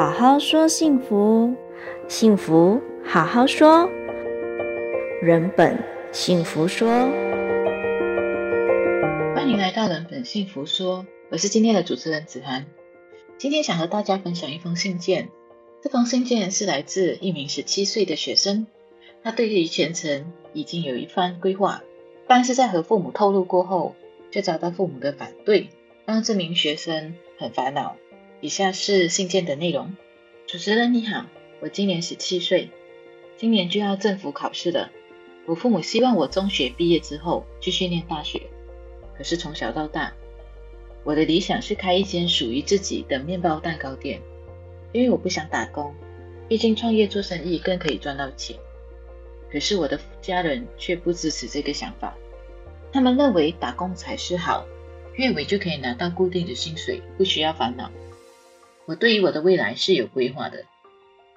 好好说幸福，幸福好好说，人本幸福说。欢迎来到人本幸福说，我是今天的主持人子涵。今天想和大家分享一封信件，这封信件是来自一名十七岁的学生，他对于前程已经有一番规划，但是在和父母透露过后，却遭到父母的反对，让这名学生很烦恼。以下是信件的内容。主持人你好，我今年十七岁，今年就要政府考试了。我父母希望我中学毕业之后继续念大学，可是从小到大，我的理想是开一间属于自己的面包蛋糕店，因为我不想打工，毕竟创业做生意更可以赚到钱。可是我的家人却不支持这个想法，他们认为打工才是好，月尾就可以拿到固定的薪水，不需要烦恼。我对于我的未来是有规划的。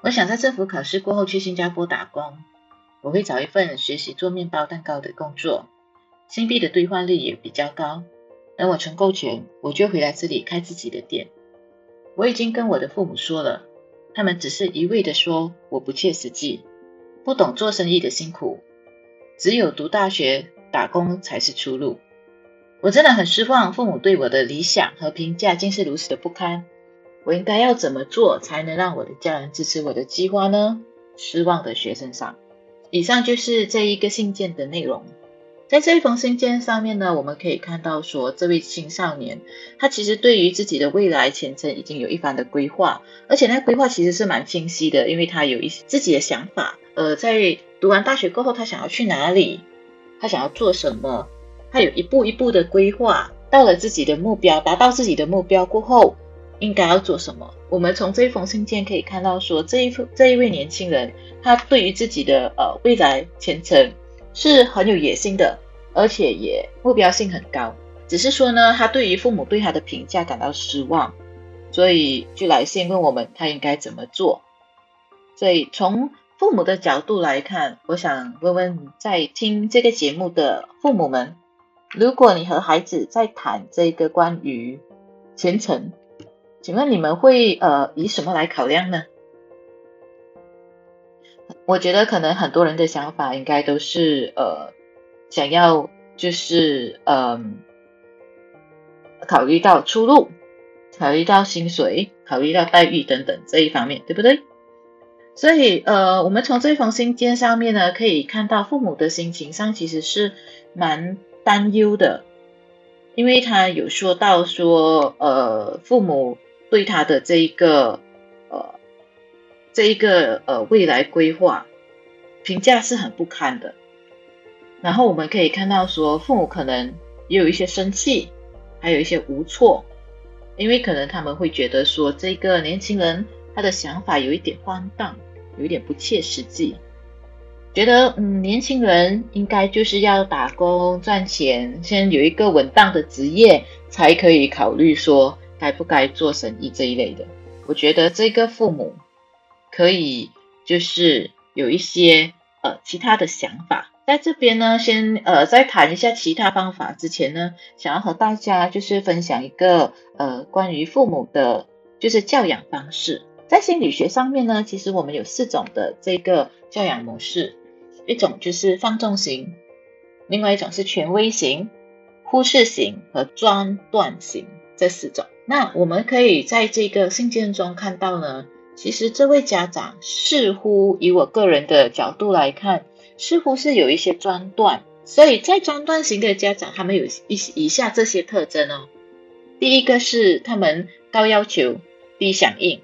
我想在政府考试过后去新加坡打工，我会找一份学习做面包蛋糕的工作，新币的兑换率也比较高。等我存够钱，我就回来这里开自己的店。我已经跟我的父母说了，他们只是一味的说我不切实际，不懂做生意的辛苦，只有读大学打工才是出路。我真的很失望，父母对我的理想和评价竟是如此的不堪。我应该要怎么做才能让我的家人支持我的计划呢？失望的学生上，以上就是这一个信件的内容。在这一封信件上面呢，我们可以看到说，这位青少年他其实对于自己的未来前程已经有一番的规划，而且那规划其实是蛮清晰的，因为他有一些自己的想法。呃，在读完大学过后，他想要去哪里，他想要做什么，他有一步一步的规划，到了自己的目标，达到自己的目标过后。应该要做什么？我们从这封信件可以看到说，说这一这一位年轻人，他对于自己的呃未来前程是很有野心的，而且也目标性很高。只是说呢，他对于父母对他的评价感到失望，所以就来信问我们他应该怎么做。所以从父母的角度来看，我想问问在听这个节目的父母们，如果你和孩子在谈这个关于前程，请问你们会呃以什么来考量呢？我觉得可能很多人的想法应该都是呃想要就是嗯、考虑到出路，考虑到薪水，考虑到待遇等等这一方面，对不对？所以呃我们从这封信件上面呢，可以看到父母的心情上其实是蛮担忧的，因为他有说到说呃父母。对他的这一个呃，这一个呃未来规划评价是很不堪的。然后我们可以看到说，父母可能也有一些生气，还有一些无措，因为可能他们会觉得说，这个年轻人他的想法有一点荒诞，有一点不切实际，觉得嗯，年轻人应该就是要打工赚钱，先有一个稳当的职业，才可以考虑说。该不该做生意这一类的，我觉得这个父母可以就是有一些呃其他的想法，在这边呢，先呃在谈一下其他方法之前呢，想要和大家就是分享一个呃关于父母的，就是教养方式。在心理学上面呢，其实我们有四种的这个教养模式，一种就是放纵型，另外一种是权威型、忽视型和专断型这四种。那我们可以在这个信件中看到呢，其实这位家长似乎以我个人的角度来看，似乎是有一些专断。所以在专断型的家长，他们有以以下这些特征哦。第一个是他们高要求、低响应，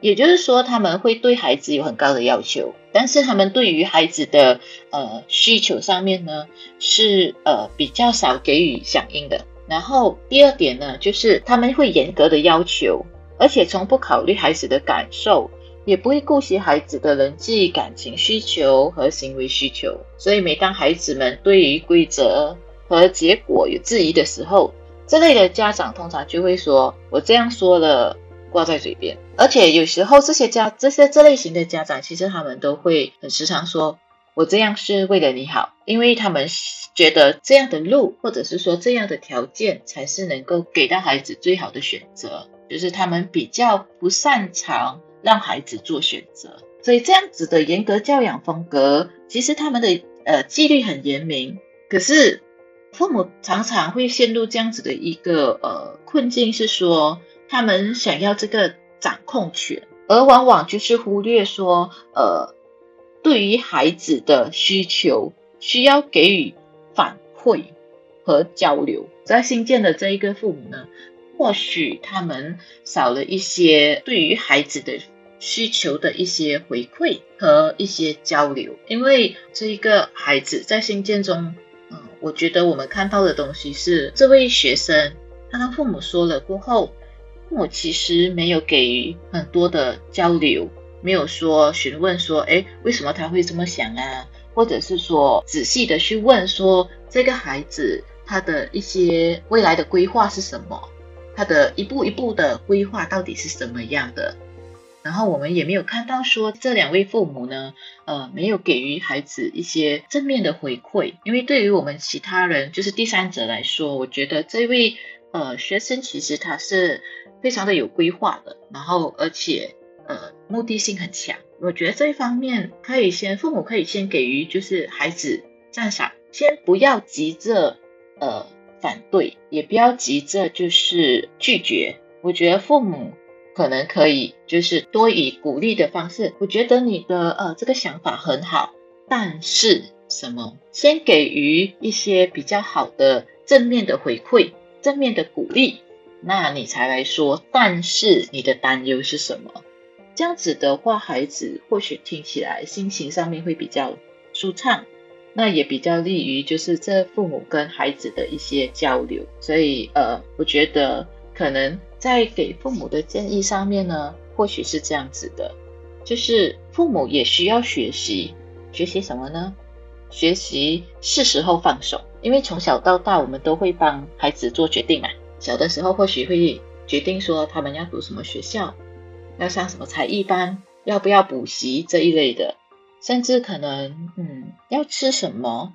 也就是说他们会对孩子有很高的要求，但是他们对于孩子的呃需求上面呢，是呃比较少给予响应的。然后第二点呢，就是他们会严格的要求，而且从不考虑孩子的感受，也不会顾及孩子的人际感情需求和行为需求。所以每当孩子们对于规则和结果有质疑的时候，这类的家长通常就会说：“我这样说了，挂在嘴边。”而且有时候这些家这些这类型的家长，其实他们都会很时常说。我这样是为了你好，因为他们觉得这样的路，或者是说这样的条件，才是能够给到孩子最好的选择。就是他们比较不擅长让孩子做选择。所以这样子的严格教养风格，其实他们的呃纪律很严明，可是父母常常会陷入这样子的一个呃困境，是说他们想要这个掌控权，而往往就是忽略说呃对于孩子的需求需要给予反馈和交流。在新建的这一个父母呢，或许他们少了一些对于孩子的需求的一些回馈和一些交流，因为这一个孩子在新建中，嗯，我觉得我们看到的东西是这位学生他跟父母说了过后，父母其实没有给予很多的交流，没有说询问说，哎，为什么他会这么想啊？或者是说仔细的去问说这个孩子他的一些未来的规划是什么？他的一步一步的规划到底是什么样的？然后我们也没有看到说这两位父母呢，呃，没有给予孩子一些正面的回馈。因为对于我们其他人，就是第三者来说，我觉得这位呃学生其实他是非常的有规划的，然后而且呃目的性很强。我觉得这一方面可以先父母可以先给予就是孩子赞赏，先不要急着呃反对，也不要急着就是拒绝。我觉得父母。可能可以，就是多以鼓励的方式。我觉得你的呃这个想法很好，但是什么？先给予一些比较好的正面的回馈，正面的鼓励，那你才来说。但是你的担忧是什么？这样子的话，孩子或许听起来心情上面会比较舒畅，那也比较利于就是这父母跟孩子的一些交流。所以呃，我觉得可能。在给父母的建议上面呢，或许是这样子的，就是父母也需要学习，学习什么呢？学习是时候放手，因为从小到大我们都会帮孩子做决定嘛。小的时候或许会决定说他们要读什么学校，要上什么才艺班，要不要补习这一类的，甚至可能嗯要吃什么，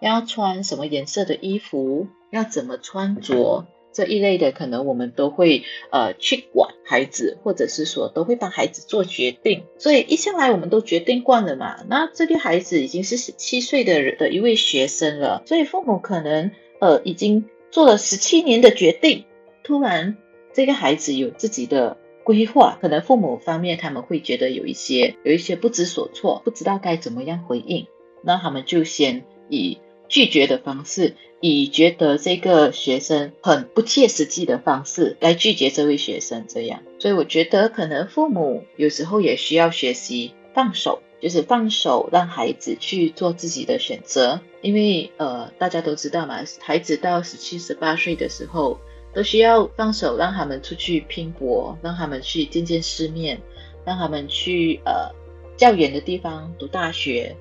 要穿什么颜色的衣服，要怎么穿着。这一类的，可能我们都会呃去管孩子，或者是说都会帮孩子做决定。所以一向来我们都决定惯了嘛。那这个孩子已经是十七岁的的一位学生了，所以父母可能呃已经做了十七年的决定，突然这个孩子有自己的规划，可能父母方面他们会觉得有一些有一些不知所措，不知道该怎么样回应，那他们就先以拒绝的方式。以觉得这个学生很不切实际的方式来拒绝这位学生，这样，所以我觉得可能父母有时候也需要学习放手，就是放手让孩子去做自己的选择，因为呃大家都知道嘛，孩子到十七、十八岁的时候都需要放手，让他们出去拼搏，让他们去见见世面，让他们去呃较远的地方读大学，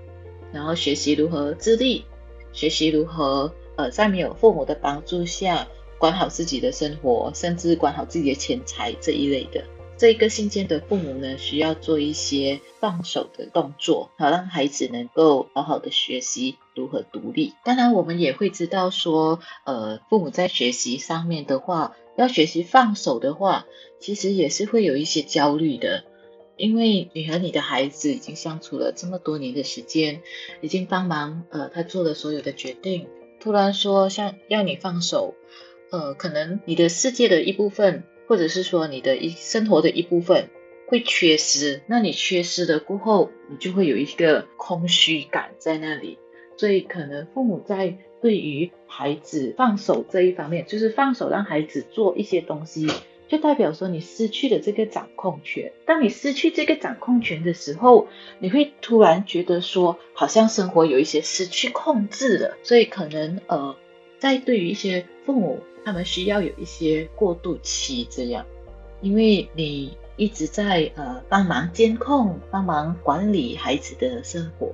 然后学习如何自立，学习如何。呃，在没有父母的帮助下，管好自己的生活，甚至管好自己的钱财这一类的，这一个信件的父母呢，需要做一些放手的动作，好让孩子能够好好的学习如何独立。当然，我们也会知道说，呃，父母在学习上面的话，要学习放手的话，其实也是会有一些焦虑的，因为你和你的孩子已经相处了这么多年的时间，已经帮忙呃他做了所有的决定。突然说像要你放手，呃，可能你的世界的一部分，或者是说你的一生活的一部分会缺失。那你缺失了过后，你就会有一个空虚感在那里。所以可能父母在对于孩子放手这一方面，就是放手让孩子做一些东西。就代表说你失去了这个掌控权。当你失去这个掌控权的时候，你会突然觉得说，好像生活有一些失去控制了。所以可能呃，在对于一些父母，他们需要有一些过渡期这样，因为你一直在呃帮忙监控、帮忙管理孩子的生活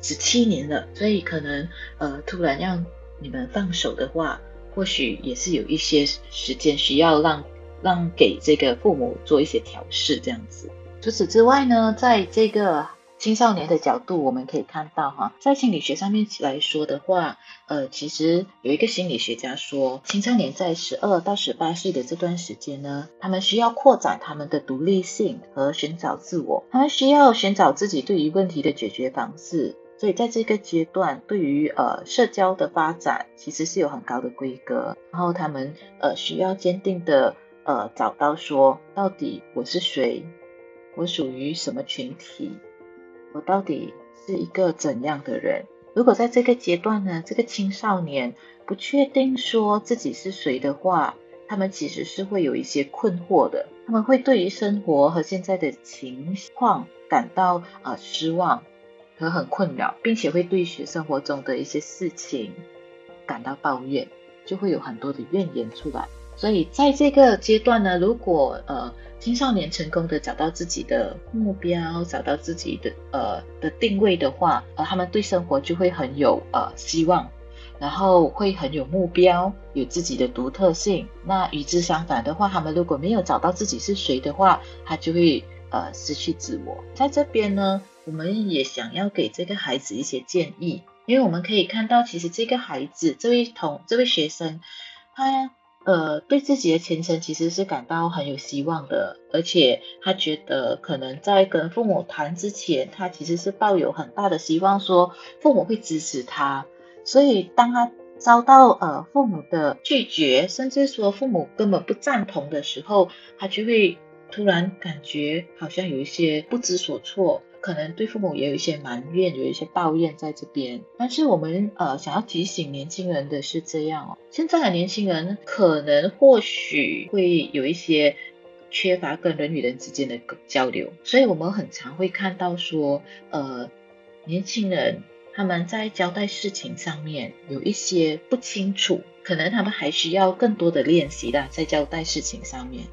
十七年了，所以可能呃突然让你们放手的话，或许也是有一些时间需要让。让给这个父母做一些调试，这样子。除此之外呢，在这个青少年的角度，我们可以看到哈，在心理学上面来说的话，呃，其实有一个心理学家说，青少年在十二到十八岁的这段时间呢，他们需要扩展他们的独立性和寻找自我，他们需要寻找自己对于问题的解决方式。所以在这个阶段，对于呃社交的发展，其实是有很高的规格。然后他们呃需要坚定的呃找到说，到底我是谁，我属于什么群体。我到底是一个怎样的人？如果在这个阶段呢，这个青少年不确定说自己是谁的话，他们其实是会有一些困惑的。他们会对于生活和现在的情况感到呃失望和很困扰，并且会对学生活中的一些事情感到抱怨，就会有很多的怨言出来。所以在这个阶段呢，如果呃。青少年成功的找到自己的目标，找到自己的呃的定位的话，呃，他们对生活就会很有呃希望，然后会很有目标，有自己的独特性。那与之相反的话，他们如果没有找到自己是谁的话，他就会呃失去自我。在这边呢，我们也想要给这个孩子一些建议，因为我们可以看到，其实这个孩子，这位同这位学生，他。呃，对自己的前程其实是感到很有希望的，而且他觉得可能在跟父母谈之前，他其实是抱有很大的希望，说父母会支持他。所以当他遭到呃父母的拒绝，甚至说父母根本不赞同的时候，他就会突然感觉好像有一些不知所措。可能对父母也有一些埋怨，有一些抱怨在这边。但是我们呃想要提醒年轻人的是这样哦，现在的年轻人可能或许会有一些缺乏跟人与人之间的交流，所以我们很常会看到说，呃，年轻人他们在交代事情上面有一些不清楚，可能他们还需要更多的练习啦，在交代事情上面。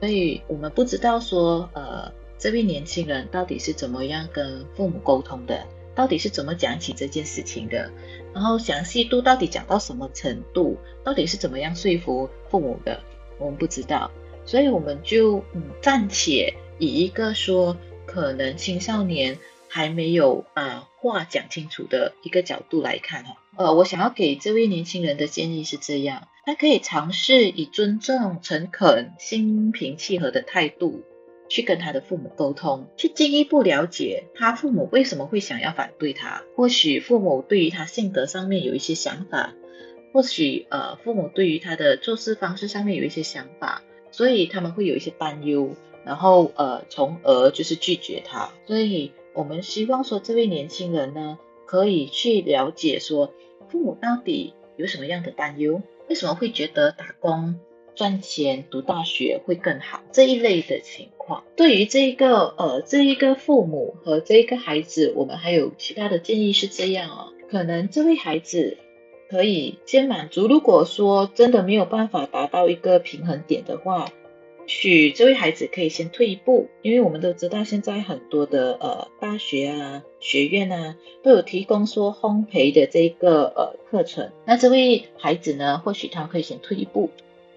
所以我们不知道说，呃。这位年轻人到底是怎么样跟父母沟通的？到底是怎么讲起这件事情的？然后详细度到底讲到什么程度？到底是怎么样说服父母的？我们不知道，所以我们就嗯暂且以一个说可能青少年还没有啊、呃、话讲清楚的一个角度来看哈。呃，我想要给这位年轻人的建议是这样：他可以尝试以尊重、诚恳、心平气和的态度。去跟他的父母沟通，去进一步了解他父母为什么会想要反对他。或许父母对于他性格上面有一些想法，或许呃父母对于他的做事方式上面有一些想法，所以他们会有一些担忧，然后呃从而就是拒绝他。所以我们希望说这位年轻人呢，可以去了解说父母到底有什么样的担忧，为什么会觉得打工赚钱读大学会更好这一类的情况，对于这一个呃这一个父母和这一个孩子，我们还有其他的建议是这样哦，可能这位孩子可以先满足，如果说真的没有办法达到一个平衡点的话，许这位孩子可以先退一步，因为我们都知道现在很多的呃大学啊学院啊都有提供说烘焙的这个呃课程，那这位孩子呢，或许他可以先退一步。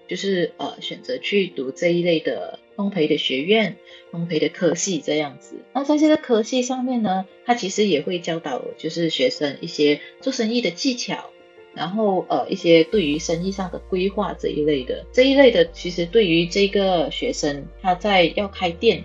就是呃选择去读这一类的烘焙的学院、烘焙的科系这样子。那在这个科系上面呢，他其实也会教导就是学生一些做生意的技巧，然后呃一些对于生意上的规划这一类的。这一类的其实对于这个学生他在要开店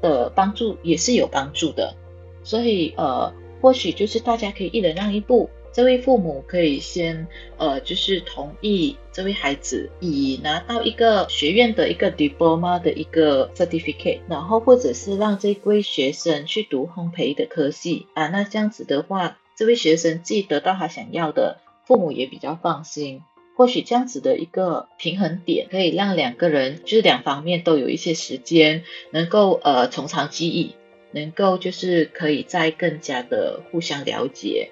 的帮助也是有帮助的。所以呃或许就是大家可以一人让一步。这位父母可以先，呃，就是同意这位孩子以拿到一个学院的一个 diploma 的一个 certificate，然后或者是让这位学生去读烘焙的科系啊，那这样子的话，这位学生既得到他想要的，父母也比较放心。或许这样子的一个平衡点，可以让两个人就是两方面都有一些时间，能够呃从长计议，能够就是可以再更加的互相了解。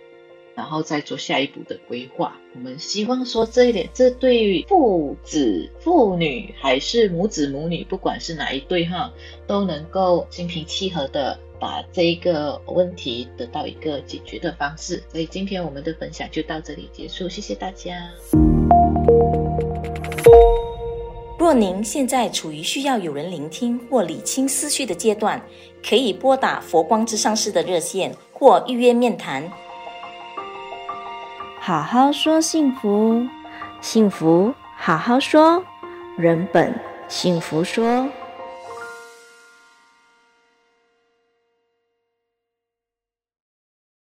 然后再做下一步的规划。我们希望说这一点这对于父子父女还是母子母女不管是哪一对哈都能够心平气和的把这一个问题得到一个解决的方式。所以今天我们的分享就到这里结束谢谢大家。若您现在处于需要有人聆听或理清思绪的阶段可以拨打佛光之上市的热线或预约面谈好好说幸福。幸福好好说人本幸福说。